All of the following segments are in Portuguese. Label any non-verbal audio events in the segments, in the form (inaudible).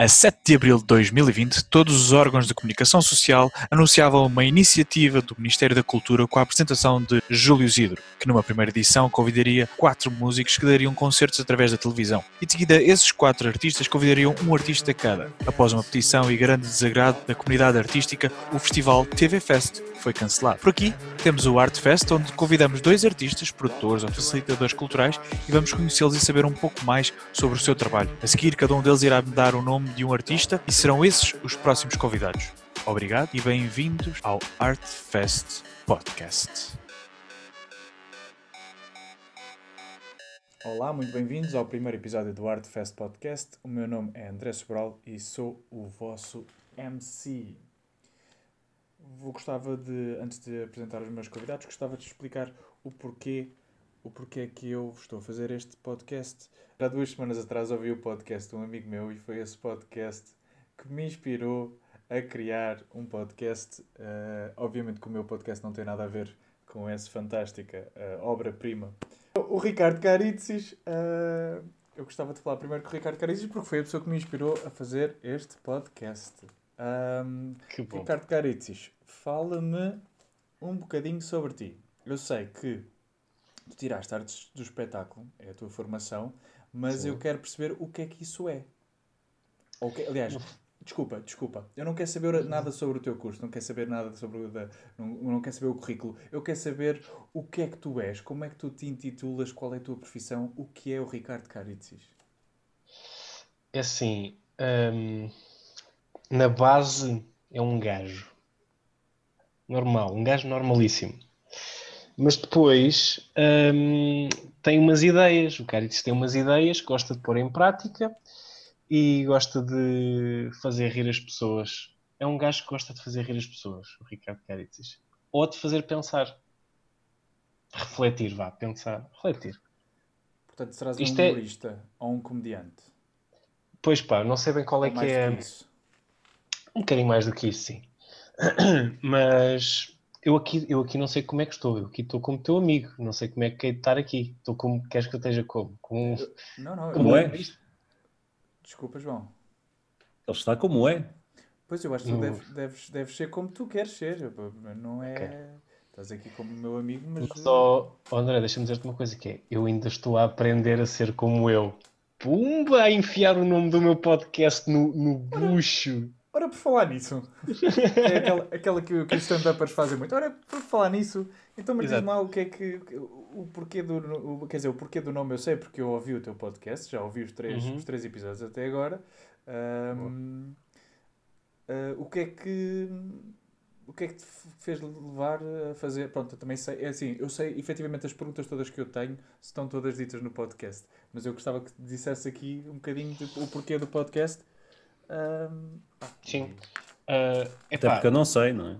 A 7 de abril de 2020, todos os órgãos de comunicação social anunciavam uma iniciativa do Ministério da Cultura com a apresentação de Júlio Zidro, que numa primeira edição convidaria quatro músicos que dariam concertos através da televisão. E de seguida, esses quatro artistas convidariam um artista cada. Após uma petição e grande desagrado da comunidade artística, o festival TV Fest foi cancelado. Por aqui temos o Art Fest, onde convidamos dois artistas, produtores ou facilitadores culturais e vamos conhecê-los e saber um pouco mais sobre o seu trabalho. A seguir, cada um deles irá dar o nome de um artista e serão esses os próximos convidados. Obrigado e bem-vindos ao Art Fest Podcast. Olá, muito bem-vindos ao primeiro episódio do Art Fest Podcast. O meu nome é André Sobral e sou o vosso MC. Vou gostava de, antes de apresentar os meus convidados, gostava de explicar o porquê, o porquê que eu estou a fazer este podcast. Há duas semanas atrás ouvi o podcast de um amigo meu e foi esse podcast que me inspirou a criar um podcast. Uh, obviamente que o meu podcast não tem nada a ver com essa fantástica uh, obra-prima. O Ricardo Caritzis, uh, eu gostava de falar primeiro com o Ricardo Caritzis porque foi a pessoa que me inspirou a fazer este podcast. Um, que bom. Ricardo Caritzis, fala-me um bocadinho sobre ti. Eu sei que tu tiraste artes do espetáculo, é a tua formação, mas Sim. eu quero perceber o que é que isso é. Ou que, aliás, desculpa, desculpa. Eu não quero saber nada sobre o teu curso, não quero saber nada sobre o da, não, não quero saber o currículo. Eu quero saber o que é que tu és, como é que tu te intitulas, qual é a tua profissão, o que é o Ricardo Caritzis. É assim, hum, na base é um gajo. Normal, um gajo normalíssimo. Mas depois hum, tem umas ideias. O Caritas tem umas ideias, gosta de pôr em prática e gosta de fazer rir as pessoas. É um gajo que gosta de fazer rir as pessoas, o Ricardo Caritas. Ou de fazer pensar. Refletir, vá, pensar, refletir. Portanto, serás Isto um é humorista é... ou um comediante? Pois pá, não sei bem qual é que é. Que um bocadinho mais do que isso, sim. (clears throat) Mas eu aqui, eu aqui não sei como é que estou. Eu aqui estou como teu amigo. Não sei como é que é de estar aqui. Estou como. Queres que eu esteja como? como... Não, não. Como é? Desculpa, João. Ele está como é. Pois eu acho que tu deves, deves, deves ser como tu queres ser. Não é. Okay. Estás aqui como meu amigo, mas. Só, oh, André, deixa-me dizer-te uma coisa que é. Eu ainda estou a aprender a ser como eu. Pumba! A enfiar o nome do meu podcast no, no bucho. Ora, por falar nisso, (laughs) é aquela, aquela que, que os stand-uppers fazem muito. Ora, por falar nisso, então me diz mal o que é que. O porquê do. O, quer dizer, o porquê do nome eu sei, porque eu ouvi o teu podcast, já ouvi os três, uhum. os três episódios até agora. Um, uh, ah, o que é que. O que é que te fez levar a fazer? Pronto, eu também sei. É assim, eu sei efetivamente as perguntas todas que eu tenho estão todas ditas no podcast. Mas eu gostava que dissesse aqui um bocadinho de, o porquê do podcast um, Sim. Uh, Até porque eu não sei, não é?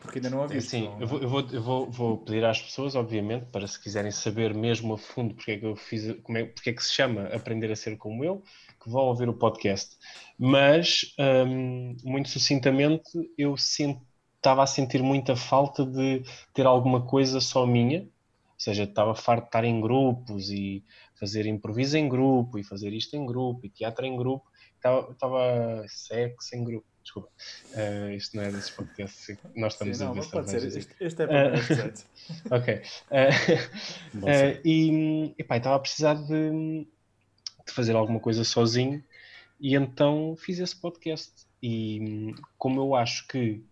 Porque ainda não ouvi. Sim, eu, vou, eu, vou, eu vou, vou, pedir às pessoas, obviamente, para se quiserem saber mesmo a fundo porque é que eu fiz, como é, porque é que se chama Aprender a Ser Como Eu, que vão ouvir o podcast. Mas, um, muito sucintamente, eu estava a sentir muita falta de ter alguma coisa só minha, ou seja, estava farto de estar em grupos e fazer improviso em grupo e fazer isto em grupo e teatro em grupo Estava sexo em grupo. Desculpa. Uh, isto não é desses podcasts. Nós estamos Sim, não, a ver pode ser. Este, este é para uh, (laughs) Ok. Uh, uh, e epá, estava a precisar de, de fazer alguma coisa sozinho e então fiz esse podcast. E como eu acho que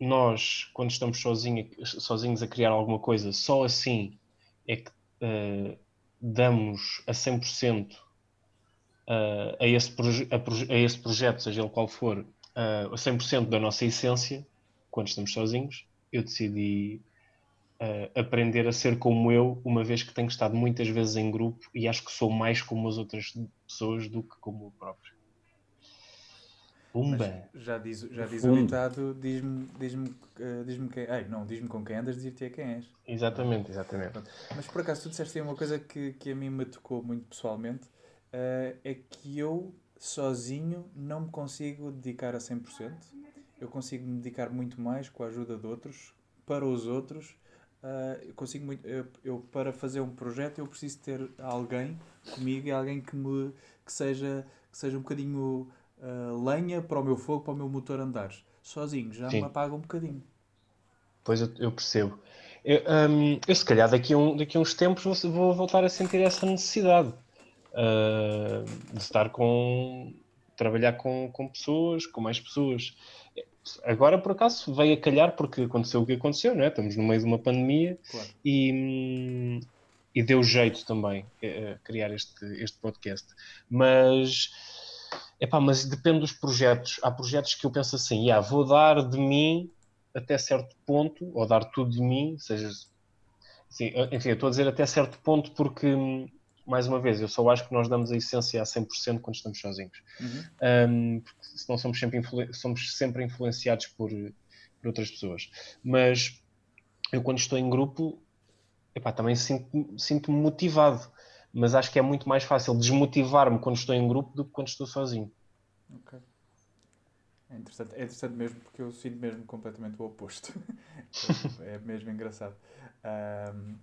nós, quando estamos sozinho, sozinhos a criar alguma coisa, só assim é que uh, damos a 100% uh, a, esse a, a, esse projeto, seja ele qual for, uh, a 100% da nossa essência, quando estamos sozinhos, eu decidi uh, aprender a ser como eu, uma vez que tenho estado muitas vezes em grupo e acho que sou mais como as outras pessoas do que como eu próprio. Pumba! Mas já diz, já diz o ditado, diz-me diz uh, diz quem. Ei, não, diz-me com quem andas, dizer-te a quem és. Exatamente, exatamente. Mas por acaso tu disseste aí uma coisa que, que a mim me tocou muito pessoalmente, uh, é que eu sozinho não me consigo dedicar a 100%. Eu consigo me dedicar muito mais com a ajuda de outros, para os outros. Uh, eu consigo muito, eu, eu, para fazer um projeto eu preciso ter alguém comigo e alguém que me que seja que seja um bocadinho uh, lenha para o meu fogo, para o meu motor andar. Sozinho já Sim. me apaga um bocadinho. Pois eu, eu percebo. Eu, um, eu, se calhar daqui a, um, daqui a uns tempos vou, vou voltar a sentir essa necessidade uh, de estar com trabalhar com, com pessoas, com mais pessoas. Agora, por acaso, veio a calhar porque aconteceu o que aconteceu, não é? Estamos no meio de uma pandemia claro. e, e deu jeito também uh, criar este, este podcast. Mas, epá, mas depende dos projetos. Há projetos que eu penso assim, yeah, vou dar de mim até certo ponto, ou dar tudo de mim, seja... Assim, enfim, eu estou a dizer até certo ponto porque mais uma vez, eu só acho que nós damos a essência a 100% quando estamos sozinhos. Uhum. Um, porque senão somos sempre, somos sempre influenciados por, por, outras pessoas. Mas eu, quando estou em grupo, epá, também sinto-me sinto motivado. Mas acho que é muito mais fácil desmotivar-me quando estou em grupo do que quando estou sozinho. Ok. É interessante, é interessante mesmo porque eu sinto mesmo completamente o oposto. (laughs) é mesmo engraçado. Um,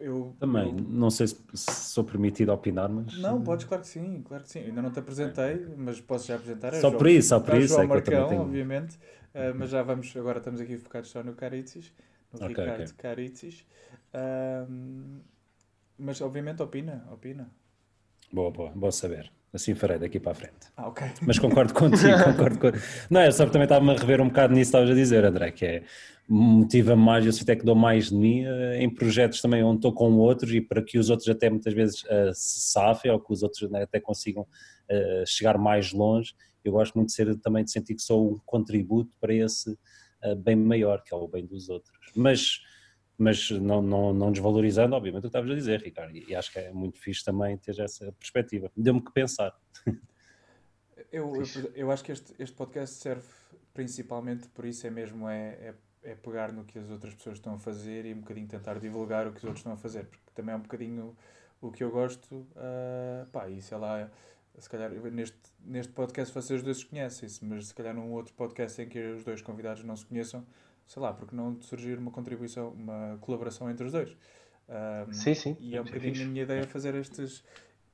eu, Também, eu... não sei se, sou permitido opinar, mas. Não, podes, claro que sim, claro que sim. Ainda não te apresentei, mas posso já apresentar. É só por isso, só por isso. João é Marcão, tenho... obviamente. Uh, mas já vamos, agora estamos aqui focados só no Caritzis, no okay, Ricardo okay. Caritzis. Uh, mas obviamente opina, opina. Boa, boa, bom saber. Assim farei daqui para a frente. Ah, ok. Mas concordo contigo, (laughs) concordo com... Não, é só também estava-me a rever um bocado nisso que estavas a dizer, André, que é motiva-me mais, eu até que dou mais de mim uh, em projetos também onde estou com outros e para que os outros até muitas vezes uh, se safem ou que os outros né, até consigam uh, chegar mais longe. Eu gosto muito de ser também de sentir que sou um contributo para esse bem maior, que é o bem dos outros. Mas mas não, não, não desvalorizando, obviamente, o que estavas a dizer, Ricardo, e acho que é muito fixe também ter essa perspectiva. Deu-me que pensar. (laughs) Eu, eu, eu, acho que este, este podcast serve principalmente por isso, é mesmo é, é, é, pegar no que as outras pessoas estão a fazer e um bocadinho tentar divulgar o que os outros estão a fazer, porque também é um bocadinho o que eu gosto, uh, pá, e sei lá, se calhar neste, neste podcast vocês dois se conhecem-se, mas se calhar num outro podcast em que os dois convidados não se conheçam, sei lá, porque não surgir uma contribuição, uma colaboração entre os dois. Um, sim, sim. E é um bocadinho a minha ideia fazer estes.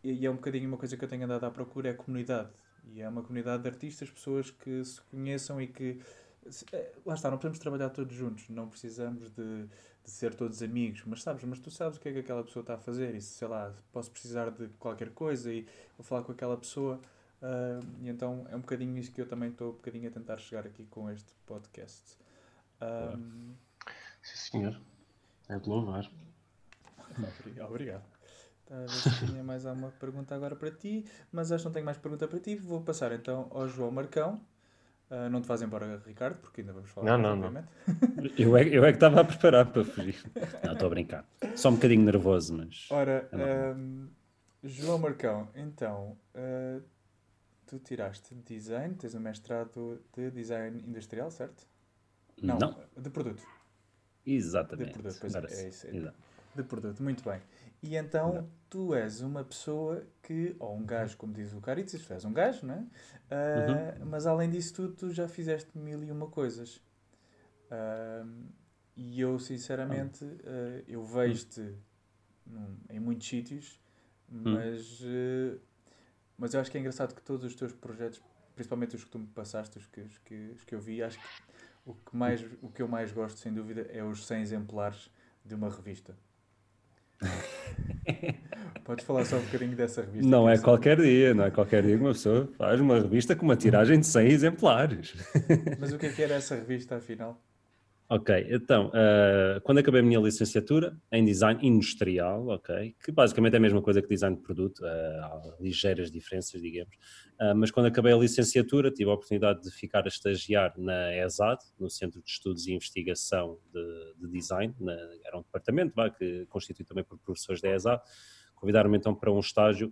E é um bocadinho uma coisa que eu tenho andado à procura é a comunidade. E é uma comunidade de artistas, pessoas que se conheçam e que. Eh, lá está, não precisamos trabalhar todos juntos, não precisamos de, de ser todos amigos, mas sabes, mas tu sabes o que é que aquela pessoa está a fazer e sei lá, posso precisar de qualquer coisa e vou falar com aquela pessoa. Uh, e então é um bocadinho isso que eu também estou um bocadinho a tentar chegar aqui com este podcast. Um... Sim, senhor. É de louvar. Obrigado. Tá, a ver se tinha mais alguma pergunta agora para ti, mas acho que não tenho mais pergunta para ti. Vou passar então ao João Marcão. Uh, não te faz embora, Ricardo, porque ainda vamos falar. Não, não, não. (laughs) eu, é, eu é que estava a preparar para fugir. Não, estou a brincar. Só um bocadinho nervoso, mas. Ora, um, João Marcão, então, uh, tu tiraste design, tens um mestrado de design industrial, certo? Não, não. de produto. Exatamente. De produto, pois é, é isso. É de produto, muito bem. E então tu és uma pessoa que, ou um gajo, como diz o Caritzis, tu és um gajo, não é? Uh, uhum. Mas além disso tudo, tu já fizeste mil e uma coisas. Uh, e eu, sinceramente, uh, eu vejo-te em muitos sítios, hum. mas, mas eu acho que é engraçado que todos os teus projetos, principalmente os que tu me passaste, os que, os que, os que eu vi, acho que o que, mais, o que eu mais gosto, sem dúvida, é os 100 exemplares de uma revista. (laughs) Podes falar só um bocadinho dessa revista? Não é qualquer dia, não é qualquer dia que uma pessoa faz uma revista com uma tiragem de 100 exemplares. Mas o que é que era essa revista, afinal? Ok, então, uh, quando acabei a minha licenciatura em design industrial, ok, que basicamente é a mesma coisa que design de produto, uh, há ligeiras diferenças, digamos, uh, mas quando acabei a licenciatura tive a oportunidade de ficar a estagiar na ESAD, no Centro de Estudos e Investigação de, de Design, na, era um departamento que constituído também por professores da ESAD, convidaram-me então para um estágio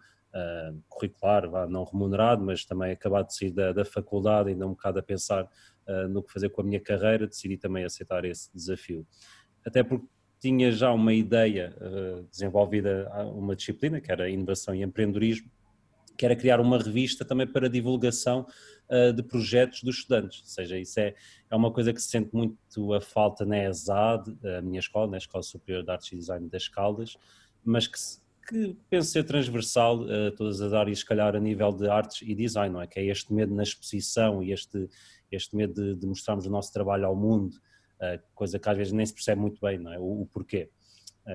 curricular, não remunerado, mas também acabado de sair da, da faculdade, ainda um bocado a pensar uh, no que fazer com a minha carreira, decidi também aceitar esse desafio. Até porque tinha já uma ideia uh, desenvolvida, uma disciplina, que era inovação e empreendedorismo, que era criar uma revista também para divulgação uh, de projetos dos estudantes. Ou seja, isso é, é uma coisa que se sente muito a falta na ESAD, a minha escola, na Escola Superior de Artes e Design das Caldas, mas que, que penso ser transversal a todas as áreas, se calhar a nível de artes e design, não é? Que é este medo na exposição e este, este medo de, de mostrarmos o nosso trabalho ao mundo, coisa que às vezes nem se percebe muito bem, não é? O, o porquê.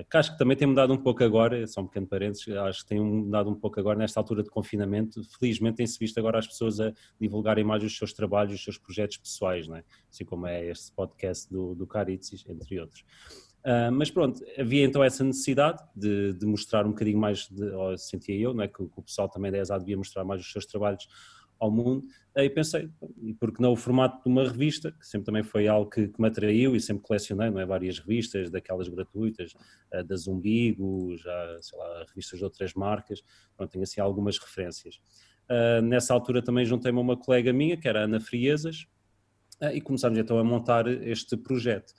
Que acho que também tem mudado um pouco agora, só um pequeno parênteses, acho que tem mudado um pouco agora nesta altura de confinamento. Felizmente tem-se visto agora as pessoas a divulgarem mais os seus trabalhos, os seus projetos pessoais, não é? assim como é este podcast do, do Caritzis, entre outros. Uh, mas pronto, havia então essa necessidade de, de mostrar um bocadinho mais, de, ou sentia eu, não é? que, que o pessoal também da ESA devia mostrar mais os seus trabalhos ao mundo, aí pensei, e porque não o formato de uma revista, que sempre também foi algo que, que me atraiu e sempre colecionei, não é? Várias revistas, daquelas gratuitas, uh, da Zumbigo, já, sei lá, revistas de outras marcas, pronto, tenho assim algumas referências. Uh, nessa altura também juntei-me a uma colega minha, que era a Ana Friezas, e começámos então a montar este projeto.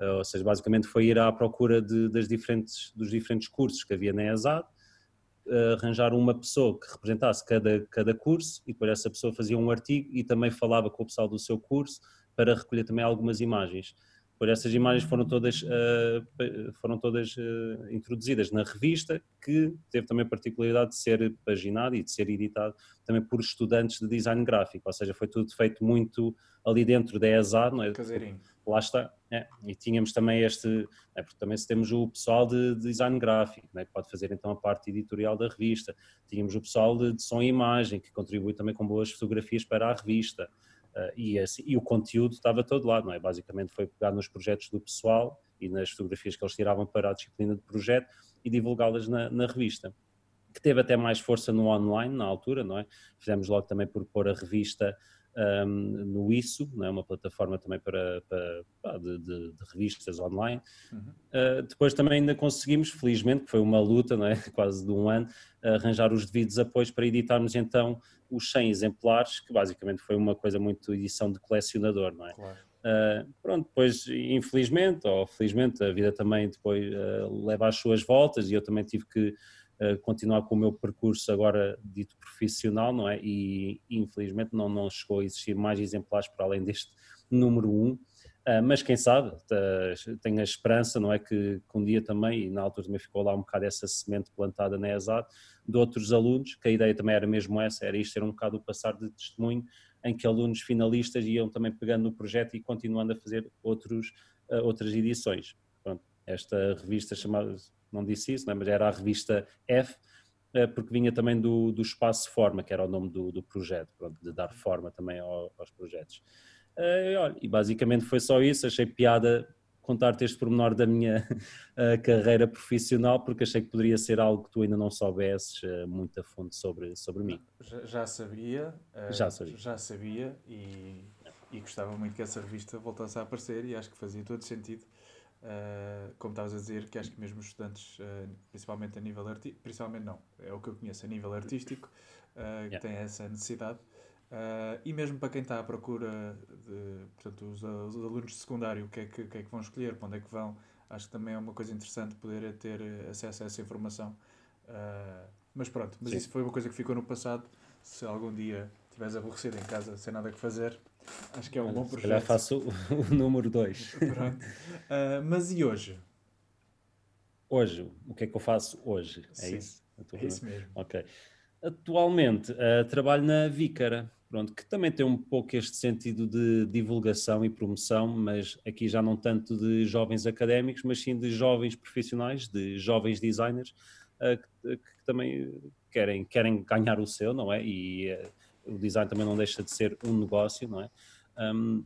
Uh, ou seja, basicamente foi ir à procura de, das diferentes, dos diferentes cursos que havia na ESAD, uh, arranjar uma pessoa que representasse cada, cada curso e depois essa pessoa fazia um artigo e também falava com o pessoal do seu curso para recolher também algumas imagens. Por essas imagens foram todas, uh, foram todas uh, introduzidas na revista, que teve também a particularidade de ser paginado e de ser editado também por estudantes de design gráfico, ou seja, foi tudo feito muito ali dentro da ESA, não é? Caseirinho lá está. É. E tínhamos também este, é, porque também temos o pessoal de, de design gráfico, né, que pode fazer então a parte editorial da revista. Tínhamos o pessoal de, de som e imagem, que contribui também com boas fotografias para a revista. Uh, e, assim, e, o conteúdo estava todo lá, não é? Basicamente foi pegar nos projetos do pessoal e nas fotografias que eles tiravam para a disciplina de projeto e divulgá-las na, na revista que teve até mais força no online na altura, não é? Fizemos logo também por pôr a revista um, no ISO, é uma plataforma também para, para de, de, de, revistas online. Uhum. Uh, depois também ainda conseguimos, felizmente, que foi uma luta, não é? (laughs) quase de um ano, arranjar os devidos apoios para editarmos então os 100 exemplares, que basicamente foi uma coisa muito edição de colecionador, não é? Claro. Uh, pronto, depois infelizmente ou felizmente a vida também depois uh, leva as suas voltas e eu também tive que continuar com o meu percurso agora dito profissional, não é? E infelizmente não, não chegou a existir mais exemplares para além deste número 1. Um. Uh, mas quem sabe, uh, tenho a esperança, não é, que, que, um dia também, e na altura também ficou lá um bocado essa semente plantada na ESAD, de outros alunos, que a ideia também era mesmo essa, era isto ser um bocado o passar de testemunho, em que alunos finalistas iam também pegando no projeto e continuando a fazer outros, uh, outras edições. Pronto, esta revista chamada não disse isso, né? mas era a revista F, eh, porque vinha também do, do Espaço Forma, que era o nome do, do projeto, pronto, de dar forma também ao, aos projetos. Eh, e, olha, e basicamente foi só isso, achei piada contar-te este pormenor da minha uh, (laughs) carreira profissional, porque achei que poderia ser algo que tu ainda não soubesses muito a fundo sobre, sobre mim. Já, já sabia, já sabia, já sabia e, e gostava muito que essa revista voltasse a aparecer e acho que fazia todo sentido Uh, como estavas a dizer, que acho que mesmo os estudantes, uh, principalmente a nível artístico, principalmente não, é o que eu conheço a nível artístico, uh, yeah. tem essa necessidade. e mesmo para quem está à procura de, portanto, os, os alunos de secundário, o que, é que, que, é que vão escolher, para onde é que vão, acho que também é uma coisa interessante poder ter acesso a essa informação. mas pronto, mas Sim. isso foi uma coisa que ficou no passado. Se algum dia estiveres aborrecido em casa sem nada que fazer, Acho que é um bom projeto. Se calhar faço o, (laughs) o número 2. Uh, mas e hoje? Hoje, o que é que eu faço hoje? É Sim, isso? É isso mesmo. Ok. Atualmente uh, trabalho na Vícara, pronto, que também tem um pouco este sentido de divulgação e promoção, mas aqui já não tanto de jovens académicos, mas sim de jovens profissionais, de jovens designers, uh, que, que, também querem, querem ganhar o seu, não é? E uh, o design também não deixa de ser um negócio, não é? Um,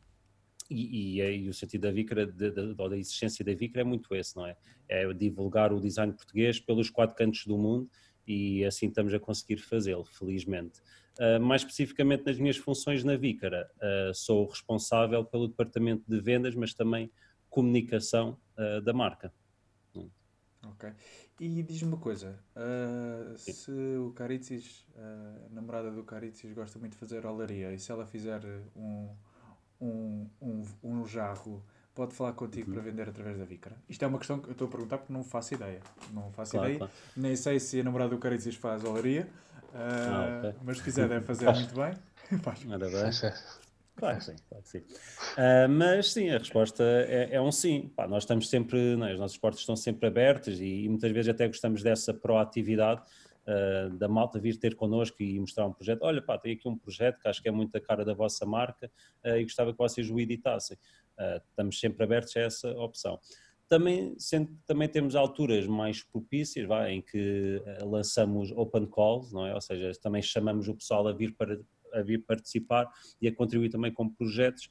e, e, e, o sentido da Vicra, da, da existência da Vicra é muito esse, não é? É divulgar o design português pelos quatro cantos do mundo e assim estamos a conseguir fazê-lo, felizmente. Uh, mais especificamente nas minhas funções na Vícara, uh, sou responsável pelo departamento de vendas, mas também comunicação uh, da marca. Ok. E diz-me uma coisa, uh, se o Caritzis, uh, a namorada do Caritzis gosta muito de fazer olaria, e se ela fizer um, um, um, um jarro, pode falar contigo uhum. para vender através da Vícara? Isto é uma questão que eu estou a perguntar porque não faço ideia. Não faço claro, ideia. Claro. Nem sei se a namorada do Caritzis faz olaria, uh, ah, okay. mas se quiser deve fazer muito (laughs) bem. Faz. Bem. (laughs) Claro que sim, claro que sim. Uh, mas sim, a resposta é, é um sim. Pá, nós estamos sempre, é? as nossas portas estão sempre abertas e, e, muitas vezes até gostamos dessa proatividade uh, da malta vir ter connosco e mostrar um projeto. Olha, pá, tem aqui um projeto que acho que é muito a cara da vossa marca uh, e gostava que vocês o editassem. estamos sempre abertos a essa opção. Também, também temos alturas mais propícias, vai, em que lançamos open calls, não é? Ou seja, também chamamos o pessoal a vir para a vir participar e a contribuir também com projetos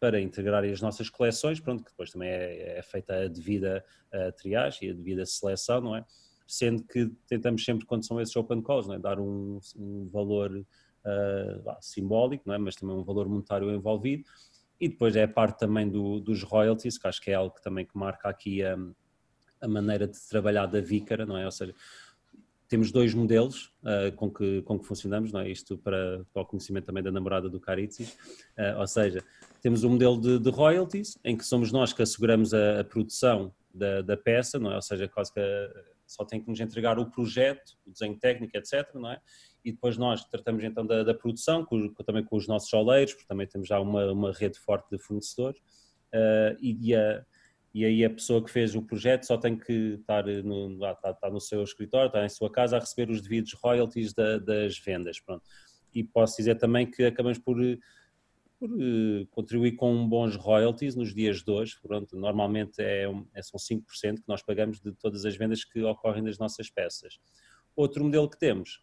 para integrar as nossas coleções, pronto, que depois também é, é feita a devida a triagem e a devida seleção, não é? Sendo que tentamos sempre, quando são esses open calls, é? dar um, um valor uh, simbólico, não é? mas também um valor monetário envolvido. E depois é a parte também do, dos royalties, que acho que é algo que também que marca aqui a, a maneira de trabalhar da Vícara, não é? Ou seja, temos dois modelos uh, com, que, com que funcionamos, não é? isto para, para o conhecimento também da namorada do Caritzis, uh, ou seja, temos um modelo de, de, royalties, em que somos nós que asseguramos a, a produção da, da, peça, não é? ou seja, quase que só tem que nos entregar o projeto, o desenho técnico, etc. Não é? E depois nós tratamos então da, da produção, com, também com os nossos oleiros, porque também temos já uma, uma rede forte de fornecedores, uh, e, e e aí a pessoa que fez o projeto só tem que estar no, está, está no seu escritório, está em sua casa a receber os devidos royalties da, das vendas. Pronto. E posso dizer também que acabamos por, por uh, contribuir com bons royalties nos dias de hoje. Pronto, normalmente é, é, são 5% que nós pagamos de todas as vendas que ocorrem das nossas peças. Outro modelo que temos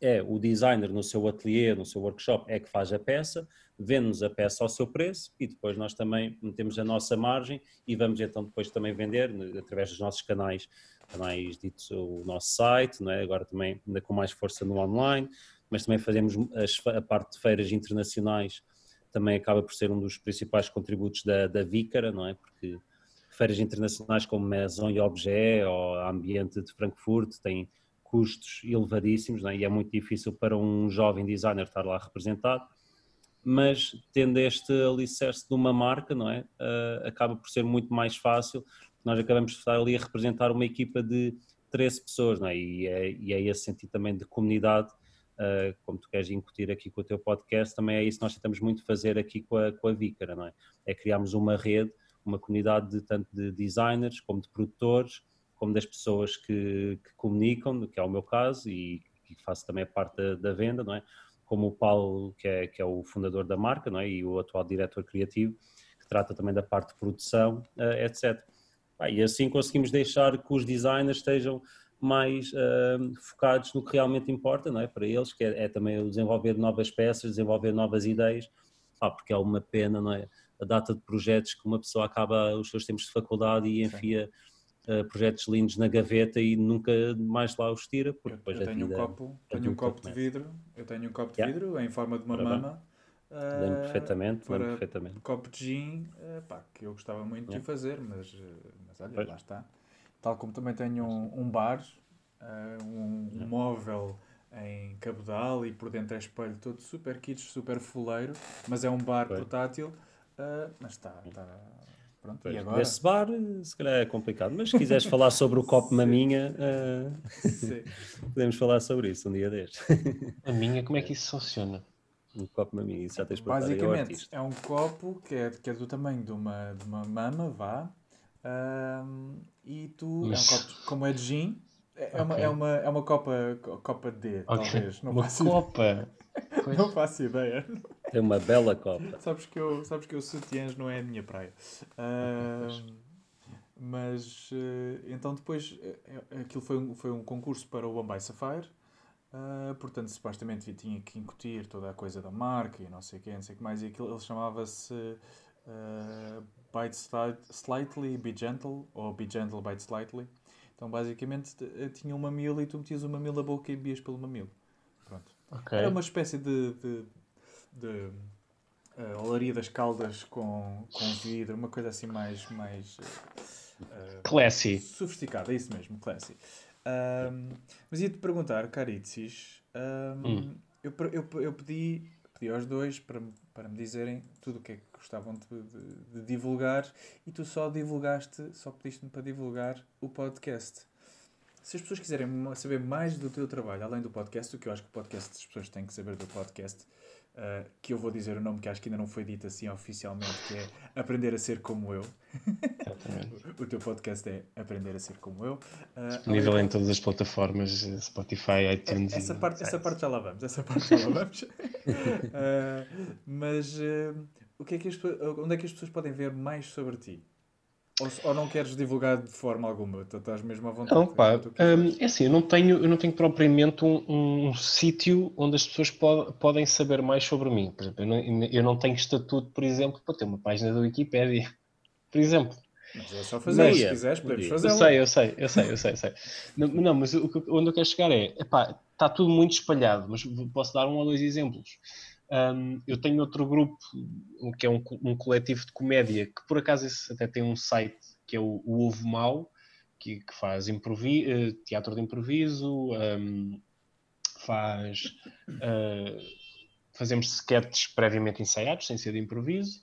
é o designer no seu ateliê, no seu workshop, é que faz a peça, vende-nos a peça ao seu preço e depois nós também metemos a nossa margem e vamos então depois também vender através dos nossos canais, canais ditos o nosso site, não é? agora também ainda com mais força no online, mas também fazemos as, a parte de feiras internacionais, também acaba por ser um dos principais contributos da, da Vícara, não é? Porque feiras internacionais como Maison e Objet ou Ambiente de Frankfurt têm custos elevadíssimos é? e é muito difícil para um jovem designer estar lá representado, mas tendo este alicerce de uma marca, não é? Uh, acaba por ser muito mais fácil, nós acabamos de estar ali a representar uma equipa de 13 pessoas, não é? E, é, e é esse sentido também de comunidade, uh, como tu queres incutir aqui com o teu podcast, também é isso que nós tentamos muito fazer aqui com a, com a Vícara, não é? É criarmos uma rede, uma comunidade de tanto de designers como de produtores, como das pessoas que, que comunicam, que é o meu caso, e que faço também parte da, da, venda, não é? Como o Paulo, que é, que é o fundador da marca, não é? E o atual diretor criativo, que trata também da parte de produção, uh, etc. Ah, e assim conseguimos deixar que os designers estejam mais uh, focados no que realmente importa, não é? Para eles, que é, é também desenvolver novas peças, desenvolver novas ideias, ah, porque é uma pena, não é? A data de projetos que uma pessoa acaba os seus tempos de faculdade e enfia Sim uh, projetos lindos na gaveta e nunca mais lá os tira, porque depois eu, tenho um copo, tenho um copo de vidro, eu tenho um copo de vidro yeah. em forma de uma mama. Uh, lembro perfeitamente, lembro perfeitamente. copo de gin, uh, pá, que eu gostava muito yeah. de fazer, mas, mas olha, pois. lá está. Tal como também tenho um, um bar, um móvel em cabedal e por dentro é espelho todo super kits, super fuleiro, mas é um bar pois. portátil, mas está, está Pronto, pois, e agora? Esse bar, se calhar é complicado, mas se quiseres falar sobre o copo (laughs) maminha, uh, (laughs) podemos falar sobre isso um dia deste. A (laughs) minha, como é que isso funciona? Um copo maminha, isso já tens Basicamente, é um copo que é, que é do tamanho de uma, de uma mama, vá, um, e tu, mas... é um copo, como é de gin, é, okay. uma, é, uma, é uma copa, copa D, okay. talvez. Não uma copa? Não faço ideia. Tem uma bela copa. sabes que eu, sabes que eu sutiãs não é a minha praia. Uh, mas uh, então depois uh, aquilo foi um, foi um concurso para o Bombay Sapphire. Uh, portanto, supostamente tinha que incutir toda a coisa da marca e não sei o que, não sei o que mais. E aquilo ele chamava-se uh, Bite Slightly, Be Gentle ou Be Gentle, Bite Slightly. Então, basicamente, tinha uma mamilo e tu metias o mamilo na boca e bebias pelo mamilo. Pronto. Okay. Era uma espécie de, de, de uh, olaria das caldas com, com vidro, uma coisa assim mais, mais uh, classy. Sofisticada, é isso mesmo, classy. Um, mas ia-te perguntar, Caritsis, um, hum. eu, eu, eu pedi, pedi aos dois para, para me dizerem tudo o que é que gostavam de, de, de divulgar e tu só divulgaste, só pediste-me para divulgar o podcast. Se as pessoas quiserem saber mais do teu trabalho, além do podcast, o que eu acho que o podcast as pessoas têm que saber do podcast, uh, que eu vou dizer o nome que acho que ainda não foi dito assim oficialmente, que é Aprender a Ser Como Eu. (laughs) O teu podcast é Aprender a Ser Como Eu. Uh, Disponível em todas as plataformas, Spotify, iTunes. essa, e parte, essa parte já lá vamos, essa parte já lá vamos. Uh, (laughs) mas o que é que as onde é que as pessoas podem ver mais sobre ti? Ou, ou não queres divulgar de forma alguma? Tu estás mesmo à vontade. Não, pá, tu quiseres. hum, é assim, eu não tenho, eu não tenho propriamente um, um sítio onde as pessoas po- podem saber mais sobre mim. Por exemplo, eu não, eu não tenho estatuto, por exemplo, para ter uma página da Wikipédia, (laughs) por exemplo. Mas é só fazer, Mas- se quiseres, podemos Eu Eu fazer. sei, eu sei, eu sei, eu sei, eu sei. Não, não, mas onde eu quero chegar é, epá, está tudo muito espalhado, mas posso dar um ou dois exemplos. Hum, eu tenho outro grupo, que é um, um coletivo de comédia, que por acaso esse até tem um site, que é o, o Ovo Mau, que, que faz eh, teatro de improviso, hum, faz... eh, fazemos sketches previamente ensaiados, sem ser de improviso,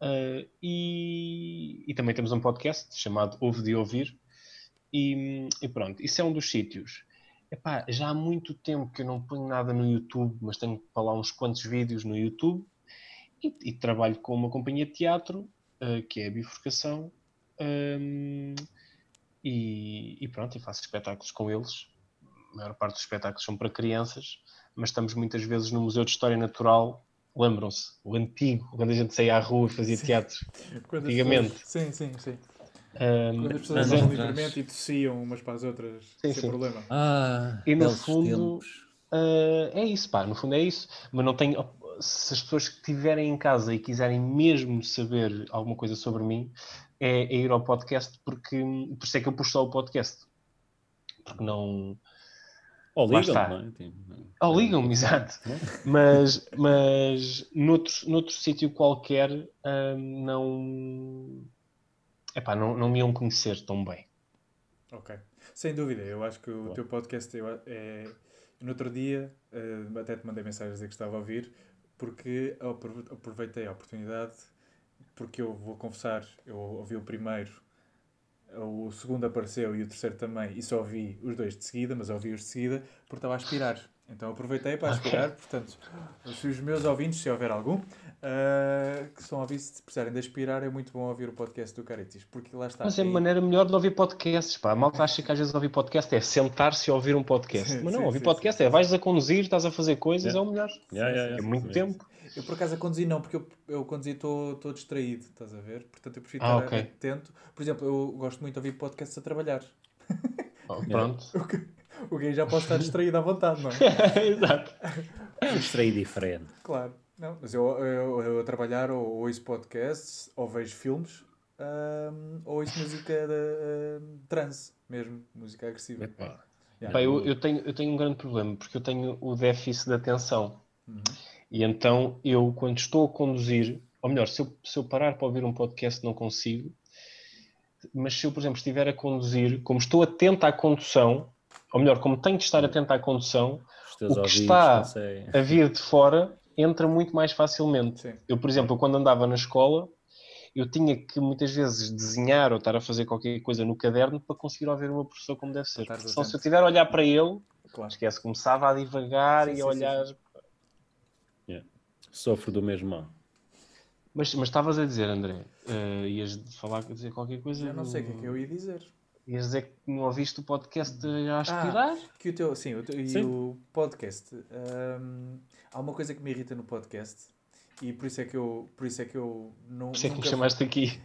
eh, e, e também temos um podcast chamado Ouve de Ouvir, e, e pronto, isso é um dos sítios. Epá, já há muito tempo que eu não ponho nada no YouTube, mas tenho para lá uns quantos vídeos no YouTube e, e trabalho com uma companhia de teatro, eh, que é a Bifurcação, hum, e, e pronto, e faço espetáculos com eles. A maior parte dos espetáculos são para crianças, mas estamos muitas vezes no Museu de História Natural. Lembram-se, o antigo, quando a gente saía à rua e fazia Sim. teatro. Quando Antigamente. pessoas- Sim, sim, sim. Quando as pessoas mas andavam é- livremente e tossiam umas para as outras, Sim, sem sim. problema. Ah, E no fundo-. Uh, é isso, pá, no fundo é isso. Mas não tenho. Se as pessoas que estiverem em casa e quiserem mesmo saber alguma coisa sobre mim, é, é ir ao podcast, porque por isso é que eu pus só o podcast. Porque não. Ou Lá ligam, está. não é? Tipo, Oh, ligam-me, exato. Mas, mas noutro, noutro sítio qualquer, hum, não. Epá, não, não me iam conhecer tão bem. Ok. Sem dúvida, eu acho que o Boa. teu podcast eu, é. No outro dia, eh, até te mandei mensagem a dizer que estava a ouvir, porque aproveitei a oportunidade, porque eu vou confessar, eu ouvi o primeiro, o segundo apareceu e o terceiro também, e só ouvi os dois de seguida, mas ouvi-os de seguida porque estava a aspirar. Então aproveitei para aspirar, portanto, se os meus ouvintes, se houver algum, ah, que estão a ouvir, se precisarem de aspirar, é muito bom ouvir o podcast do Caritis, porque lá está. Mas é a aí- maneira melhor de ouvir podcasts, pá. A malta acha que às vezes ouvir podcast é sentar-se e ouvir um podcast. Sim, Mas não, sim, ouvir sim, podcast sim, é vais a conduzir, estás a fazer coisas, Yeah. é o melhor. Yeah, yeah, É muito tempo. Eu por acaso a conduzir não, porque eu, eu conduzir estou distraído, estás a ver? Portanto eu prefiro Ah, estar ok. atento. Por exemplo, eu gosto muito de ouvir podcasts a trabalhar. Oh, (laughs) pronto. O que, o aí já posso estar distraído à vontade, não é? (laughs) Exato. É um estreio diferente. Claro. Não, mas eu, eu, eu a trabalhar ou ouço podcasts, ou vejo filmes, ahm, ou ouço música de ahm, trance mesmo, música agressiva. Epá. Yeah. Pá, eu, eu tenho, eu tenho um grande problema, porque eu tenho o déficit de atenção. Uhum. E então eu, quando estou a conduzir, ou melhor, se eu, se eu parar para ouvir um podcast, não consigo. Mas se eu, por exemplo, estiver a conduzir, como estou atento à condução, ou melhor, como tenho de estar atento à condução, O que ouvidos está- a vir de fora entra muito mais facilmente. Sim. Eu, por exemplo, quando andava na escola, eu tinha que muitas vezes desenhar ou estar a fazer qualquer coisa no caderno para conseguir ouvir o meu professor como deve ser. senão, se eu estiver a olhar para ele, Claro. esquece, começava a divagar Sim, e sim, a olhar. sim. Sofro do mesmo mal. Mas, mas estavas a dizer, André, eh, ias falar, dizer qualquer coisa? Já não sei o que é que eu ia dizer. Ias dizer que não ouviste o podcast a aspirar? Que o teu, sim, o teu, e Sim. o podcast. hum, há uma coisa que me irrita no podcast e por isso é que eu, por isso é que eu não, Por isso é que me nunca, chamaste aqui.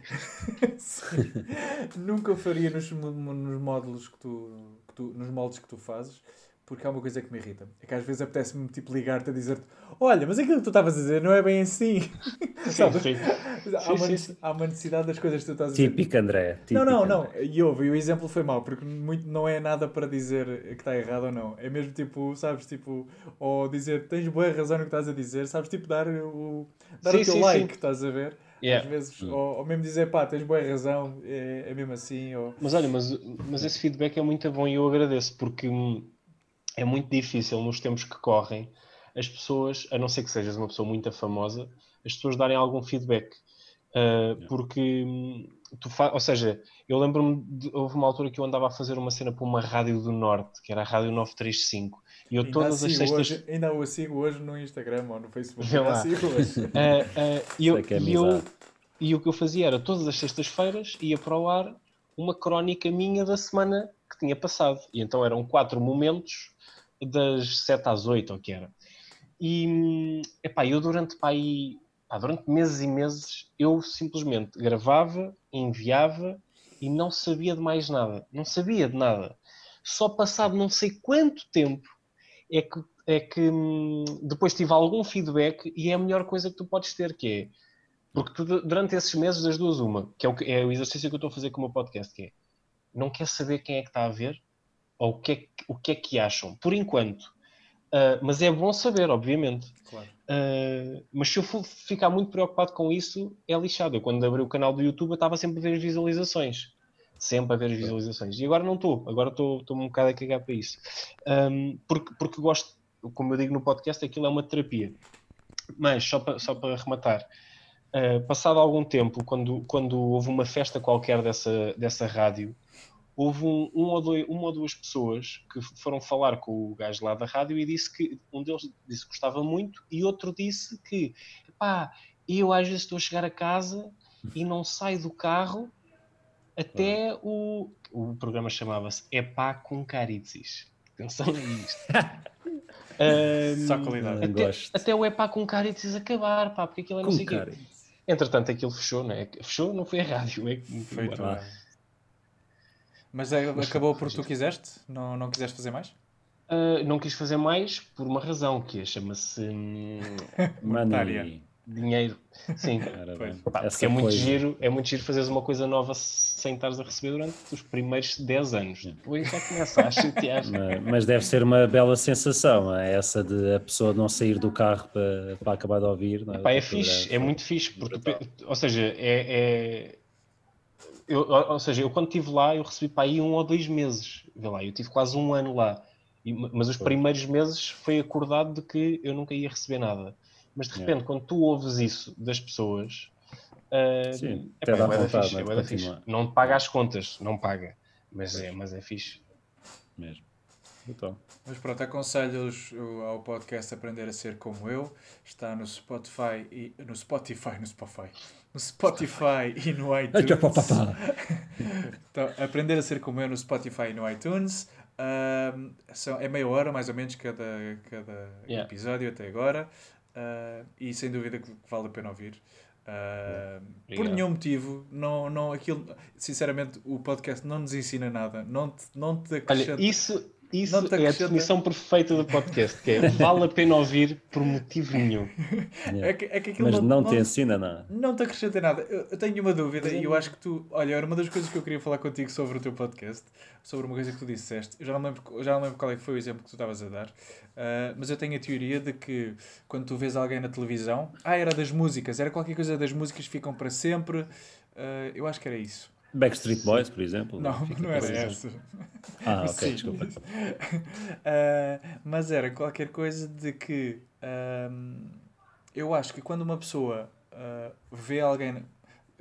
(laughs) Nunca faria nos, nos módulos que tu, que tu, nos moldes que tu fazes, porque há uma coisa que me irrita. É que às vezes apetece-me tipo ligar-te a dizer-te, olha, mas aquilo que tu estavas a dizer não é bem assim. Sim, (laughs) sim. há, uma, sim, sim. há uma necessidade das coisas que tu estás a dizer. Típico André. Não, típico não, não. André. E houve, e o exemplo foi mau, porque muito, não é nada para dizer que está errado ou não. É mesmo tipo, sabes, tipo, ou dizer tens boa razão no que estás a dizer, sabes, tipo, dar o, dar Sim, o teu sim, like, sim. estás a ver? Yeah. Às vezes, Hum. ou, ou mesmo dizer pá, tens boa razão, é, é mesmo assim, ou... Mas olha, mas, mas esse feedback é muito bom e eu agradeço, porque hum, é muito difícil nos tempos que correm as pessoas, a não ser que sejas uma pessoa muito famosa, as pessoas darem algum feedback. Uh, porque hum, tu ou seja, eu lembro-me de houve uma altura que eu andava a fazer uma cena para uma rádio do Norte, que era a Rádio 935, e eu Ainda todas as sextas. hoje- ainda o sigo hoje no Instagram ou no Facebook. Vê Ainda lá. sigo hoje. Uh, (laughs) uh, e, eu, é e, eu- e o que eu fazia era todas as sextas-feiras ia para o ar uma crónica minha da semana que tinha passado. E então eram quatro momentos das 7 às 8, ou que era. E epá, eu durante pá, aí, pá, durante meses e meses eu simplesmente gravava, enviava e não sabia de mais nada. Não sabia de nada. Só passado não sei quanto tempo é que, é que hum, depois tive algum feedback e é a melhor coisa que tu podes ter, que é porque tu, durante esses meses das duas uma, que é o, é o exercício que eu estou a fazer com o meu podcast, que é não quer saber quem é que está a ver ou o que é, que- o que, é que acham, por enquanto. Ah, mas é bom saber, obviamente. Claro. Uh, mas se eu for ficar muito preocupado com isso, é lixado. Eu, quando abri o canal do YouTube, eu estava sempre a ver as visualizações. Sempre a ver as visualizações. E agora não estou. Agora estou estou um bocado a cagar para isso. Um, porque, porque gosto, como eu digo no podcast, aquilo é uma terapia. Mas, só para, só para rematar, uh, passado algum tempo, quando, quando houve uma festa qualquer dessa, dessa rádio, houve um, um ou dois, uma ou duas pessoas que foram falar com o gajo lá da rádio e disse que um deles disse que gostava muito e outro disse que pá, eu às vezes estou a chegar a casa e não saio do carro até o, o programa chamava-se Epá com Caritzis. Atenção a isto. (laughs) Ahm, Só qualidade. Até, gosto. até o Epá com Caritzis acabar, pá, porque aquilo é não sei o quê. Entretanto, aquilo fechou, não é? Fechou, não foi a rádio, é que Feito. Ah. Mas é- acabou porque tu quiseste? Não, não quiseste fazer mais? Uh, não quis fazer mais por uma razão, que é, chama-se hum. (laughs) Money. dinheiro. Sim. Pá, porque é muito coisa. giro, é muito giro fazeres uma coisa nova sem estares a receber durante os primeiros 10 anos. Depois já começa a chatear. (laughs) Mas, mas deve ser uma bela sensação, é essa de a pessoa não sair do carro para, para acabar de ouvir. Não é? Pá, é fixe, é muito fixe, porque ou seja, é, é- eu, ou seja, eu quando estive lá, eu recebi para aí um ou dois meses, vê lá, eu tive quase um ano lá, E- mas os primeiros meses foi acordado de que eu nunca ia receber nada. Mas de repente, quando tu ouves isso das pessoas, ah, Sim, é bué da vontade, fixe, não é, é fixe. Não te paga as contas, não paga, mas é, mas é fixe. Mesmo. Brutal. Mas pronto, aconselho-os ao podcast Aprender a Ser Como Eu. Está no Spotify e no Spotify, no Spotify, no Spotify e no (laughs) iTunes. (laughs) Então, aprender a ser como eu no Spotify e no iTunes. São, é meia hora mais ou menos cada, cada Yeah. episódio até agora. Ah, e sem dúvida que vale a pena ouvir. Ah, por nenhum motivo, não, não, aquilo, sinceramente, o podcast não nos ensina nada. Não te, não te Olha, acrescenta. isso, isso Não é a definição perfeita do podcast, que é vale a pena ouvir por motivo nenhum. (laughs) é, que, é que aquilo Mas não te ensina nada. Não te acrescenta nada. Eu, eu tenho uma dúvida e eu acho que tu. Olha, era uma das coisas que eu queria falar contigo sobre o teu podcast, sobre uma coisa que tu disseste. Eu já não lembro, já não lembro qual é que foi o exemplo que tu estavas a dar, ah, mas eu tenho a teoria de que quando tu vês alguém na televisão. Ah, era das músicas, era qualquer coisa das músicas que ficam para sempre. ah, eu acho que era isso. Backstreet Boys, por exemplo. Não, Fica não era essa. Ah, ok, Sim. desculpa. (laughs) Ah, mas era qualquer coisa de que ahm, eu acho que quando uma pessoa ah, vê alguém.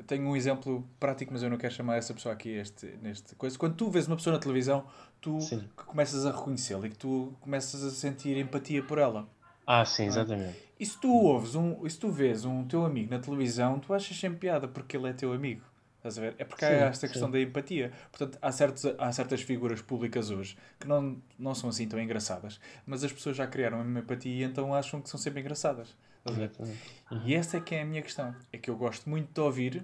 Tenho um exemplo prático, mas eu não quero chamar essa pessoa aqui este, neste coisa. Quando tu vês uma pessoa na televisão, tu Sim. que começas a reconhecê-la e que tu começas a sentir empatia por ela. Ah, sim, exatamente. E se tu ouves um, e se tu vês um teu amigo na televisão, tu achas sempre piada porque ele é teu amigo. Estás a ver? É porque Sim, há esta sim. questão da empatia. Portanto, há, certos, há certas figuras públicas hoje que não, não são assim tão engraçadas, mas as pessoas já criaram uma empatia e então acham que são sempre engraçadas. E essa é que é a minha questão. É que eu gosto muito de ouvir,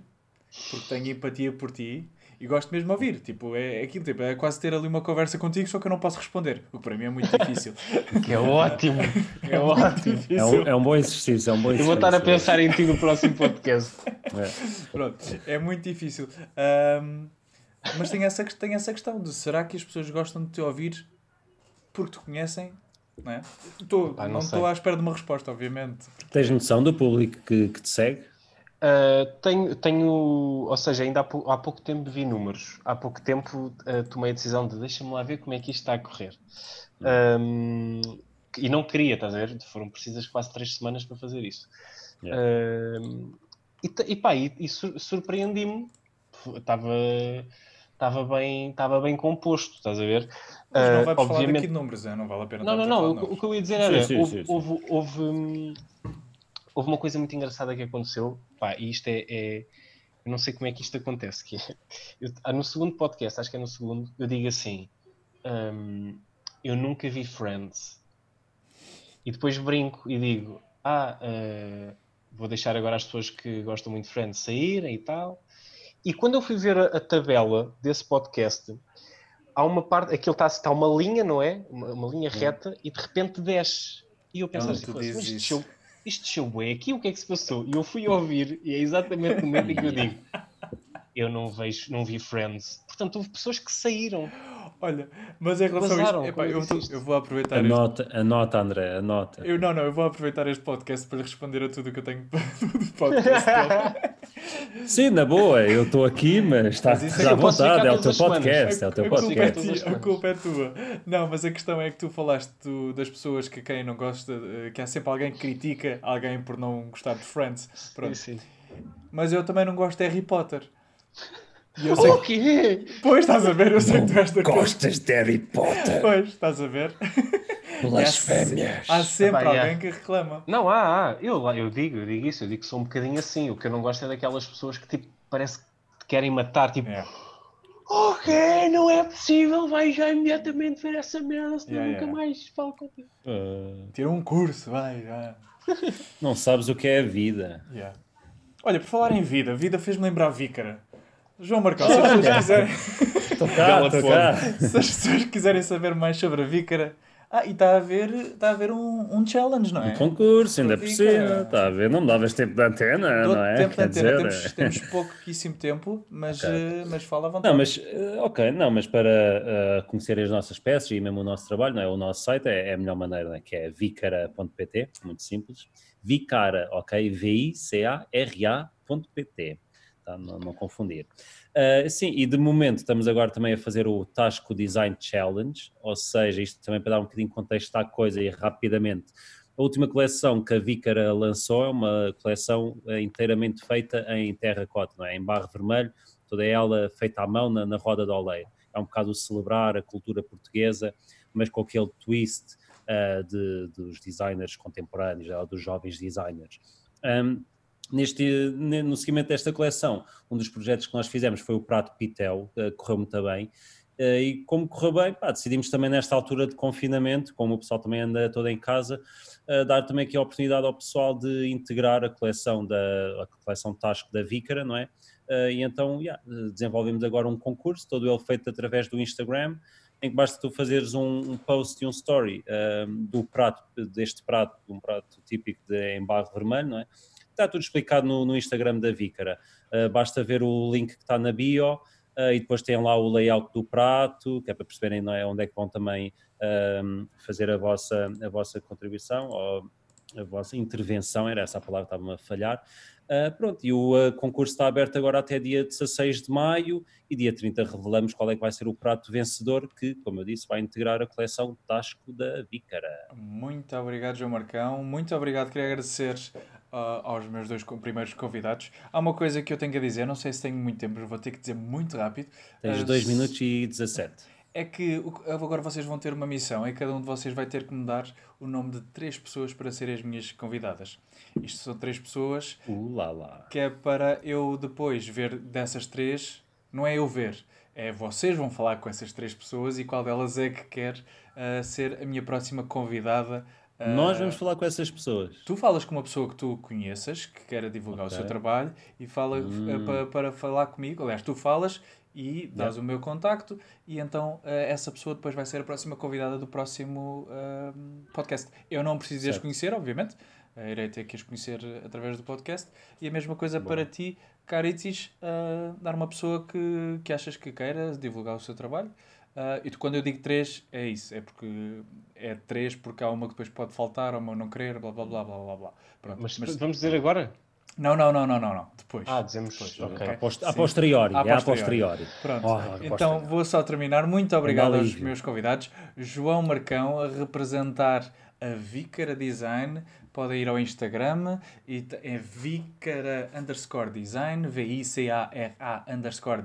porque tenho empatia por ti, e gosto mesmo de ouvir. Tipo, é, é aquilo, tipo, é quase ter ali uma conversa contigo, só que eu não posso responder. O que para mim é muito difícil. (laughs) Que é ótimo, (laughs) é ótimo. É um, é um bom exercício, é um bom Eu exercício. vou estar a pensar em ti no próximo podcast. É. Pronto, é muito difícil. Ahm, mas tem essa, tem essa questão de será que as pessoas gostam de te ouvir porque te conhecem? Não é? Tô, não estou à espera de uma resposta, obviamente. Tens noção do público que, que te segue? Uh, tenho, tenho, ou seja, ainda há, pou- há pouco tempo vi números. Há pouco tempo uh, tomei a decisão de deixa-me lá ver como é que isto está a correr. Um, e não queria, estás a ver? Foram precisas quase três semanas para fazer isso. Um, e, e pá, e, e surpreendi-me. Estava estava bem, estava bem composto, estás a ver? Mas não uh, vamos obviamente... falar aqui de números, é? não vale a pena. Não, não, não. O, o, que eu ia dizer era: sim, sim, houve, sim, houve, houve, hum, houve, uma coisa muito engraçada que aconteceu, pá, e isto é, é. eu não sei como é que isto acontece. Que (laughs) eu, ah, no segundo podcast, acho que é no segundo, eu digo assim: um, eu nunca vi Friends. E depois brinco e digo: ah, uh, vou deixar agora as pessoas que gostam muito de Friends saírem e tal. E quando eu fui ver a, a tabela desse podcast, há uma parte, aquilo está tá uma linha, não é? Uma, uma linha reta e de repente desce. E eu penso assim, mas isto desceu bem aqui, o que é que se passou? E eu fui ouvir e é exatamente o momento em que eu digo (laughs) eu não vejo, não vi Friends. Portanto, houve pessoas que saíram. Olha, mas em relação Bazaram, a isto, epá, eu, eu, vou aproveitar. Anota, este... anota, André, anota. Eu, não, não, eu vou aproveitar este podcast para responder a tudo o que eu tenho (laughs) de podcast. (laughs) Sim, na boa, eu estou aqui, mas está mas à vontade, é o teu podcast. É o teu podcast. A, culpa é tua. Não, mas a questão é que tu falaste das pessoas que quem não gosta, eh, que há sempre alguém que critica alguém por não gostar de Friends. Pronto. Sim, sim. Mas eu também não gosto de Harry Potter. E eu sei o quê? Pois, estás a ver, eu sei que tu és da Gostas de Harry Potter? Pois, estás a ver? Blasfémias. Há sempre Epá, alguém que reclama. Não, há, há. Eu, eu digo, eu digo isso, eu digo que sou um bocadinho assim. O que eu não gosto é daquelas pessoas que tipo, parece que te querem matar, tipo. É. Ok, não é possível, vai já imediatamente ver essa merda, senão yeah, nunca yeah. mais falo contigo. Uh... Tira um curso, vai, já. (laughs) Não sabes o que é a vida. Yeah. Olha, por falar em vida, a vida fez-me lembrar a Vícara. João Marcão, se as pessoas quiserem. (laughs) cá, cá. Se as pessoas quiserem saber mais sobre a Vícara. Ah, e está a haver, está a haver um, um challenge, não é? Um concurso, ainda por cima. Está a ver, não me davas tempo de antena, Dou não é? Tempo de antena, temos, (laughs) temos pouquíssimo tempo, mas, okay. uh, mas fala à vontade. Não, mas, uh, ok, não, mas para uh, conhecer as nossas peças e mesmo o nosso trabalho, não é? O nosso site é, é a melhor maneira, é? que é vicara.pt, muito simples. Vicara, ok? V-I-C-A-R-A.pt tá? não, não confundir. Uh, sim, e de momento estamos agora também a fazer o Tasco Design Challenge, ou seja, isto também para dar um bocadinho de contexto à coisa e rapidamente. A última coleção que a Vícara lançou é uma coleção uh, inteiramente feita em terracota, não é? em barro vermelho, toda ela feita à mão na, na roda de oleiro. É um bocado celebrar a cultura portuguesa, mas com aquele twist uh, de, dos designers contemporâneos, dos jovens designers. Um, Neste, no seguimento desta coleção, um dos projetos que nós fizemos foi o Prato Pitel, que correu muito bem, eh, e como correu bem, pá, decidimos também nesta altura de confinamento, como o pessoal também anda todo em casa, eh, dar também aqui a oportunidade ao pessoal de integrar a coleção da a coleção Tasco da Vícara, não é? Eh, e então yeah, desenvolvemos agora um concurso, todo ele feito através do Instagram, em que basta tu fazeres um, um post e um story do prato, deste prato, um prato típico de, em barro vermelho, não é? Está tudo explicado no, no Instagram da Vícara. Uh, basta ver o link que está na bio uh, e depois tem lá o layout do prato, que é para perceberem não é, onde é que vão também fazer a vossa, a vossa contribuição ou a vossa intervenção, era essa a palavra que estava a falhar. Uh, pronto, e o concurso está aberto agora até dia 16 de maio e dia 30 revelamos qual é que vai ser o prato vencedor que, como eu disse, vai integrar a coleção Tasco da Vícara. Muito obrigado, João Marcão. Muito obrigado. Queria agradecer aos meus dois primeiros convidados. Há uma coisa que eu tenho a dizer, não sei se tenho muito tempo, mas vou ter que dizer muito rápido. Tens 2 minutos e 17. É que agora vocês vão ter uma missão e cada um de vocês vai ter que me dar o nome de três pessoas para serem as minhas convidadas. Isto são três pessoas uh, lá, lá. que é para eu depois ver dessas três, não é eu ver, é vocês vão falar com essas três pessoas e qual delas é que quer uh, ser a minha próxima convidada nós vamos falar com essas pessoas. Tu falas com uma pessoa que tu conheças, que quer divulgar okay. o seu trabalho, e fala hum. Eh, para, para falar comigo. Aliás, tu falas e dás yeah. o meu contacto, e então uh, essa pessoa depois vai ser a próxima convidada do próximo uh, podcast. Eu não preciso as conhecer, obviamente, uh, irei ter que as conhecer através do podcast, e a mesma coisa Bom. para ti, Caritzis, dar uma pessoa que, que achas que queira divulgar o seu trabalho. Uh, e quando eu digo três, é isso. É porque é três porque há uma que depois pode faltar, ou uma não querer, blá blá blá blá blá blá. Pronto, mas, mas, vamos dizer agora? Não, não, não, não, não, não. Depois. Ah, dizemos depois. Okay. A, post, a posteriori. A é a posteriori. Pronto. Oh, então vou só terminar. Muito obrigado aos meus convidados. João Marcão a representar a Vícara Design. Podem ir ao Instagram e é Vícara underscore design, V-I-C-A-R-A underscore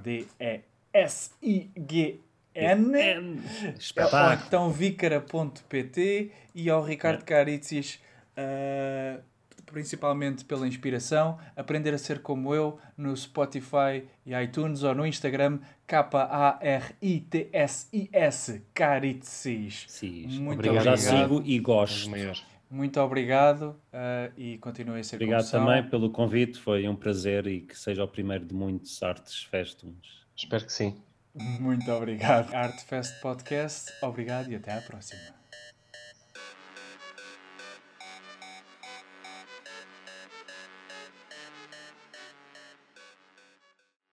D-E-S-I-G-N. Ou Espetáculo. então vícara.pt e ao Ricardo Caritzis, uh, principalmente pela inspiração, aprender a ser como eu no Spotify e iTunes ou no Instagram K-A-R-I-T-S-I-S Caritzis. Sim, Muito obrigado. Já obrigado. sigo e Os gosto. Muito obrigado uh, e continuem a ser Obrigado como são. também pelo convite, foi um prazer e que seja o primeiro de muitos artes festums. Espero que sim. Muito obrigado. Artfest Podcast, obrigado e até à próxima.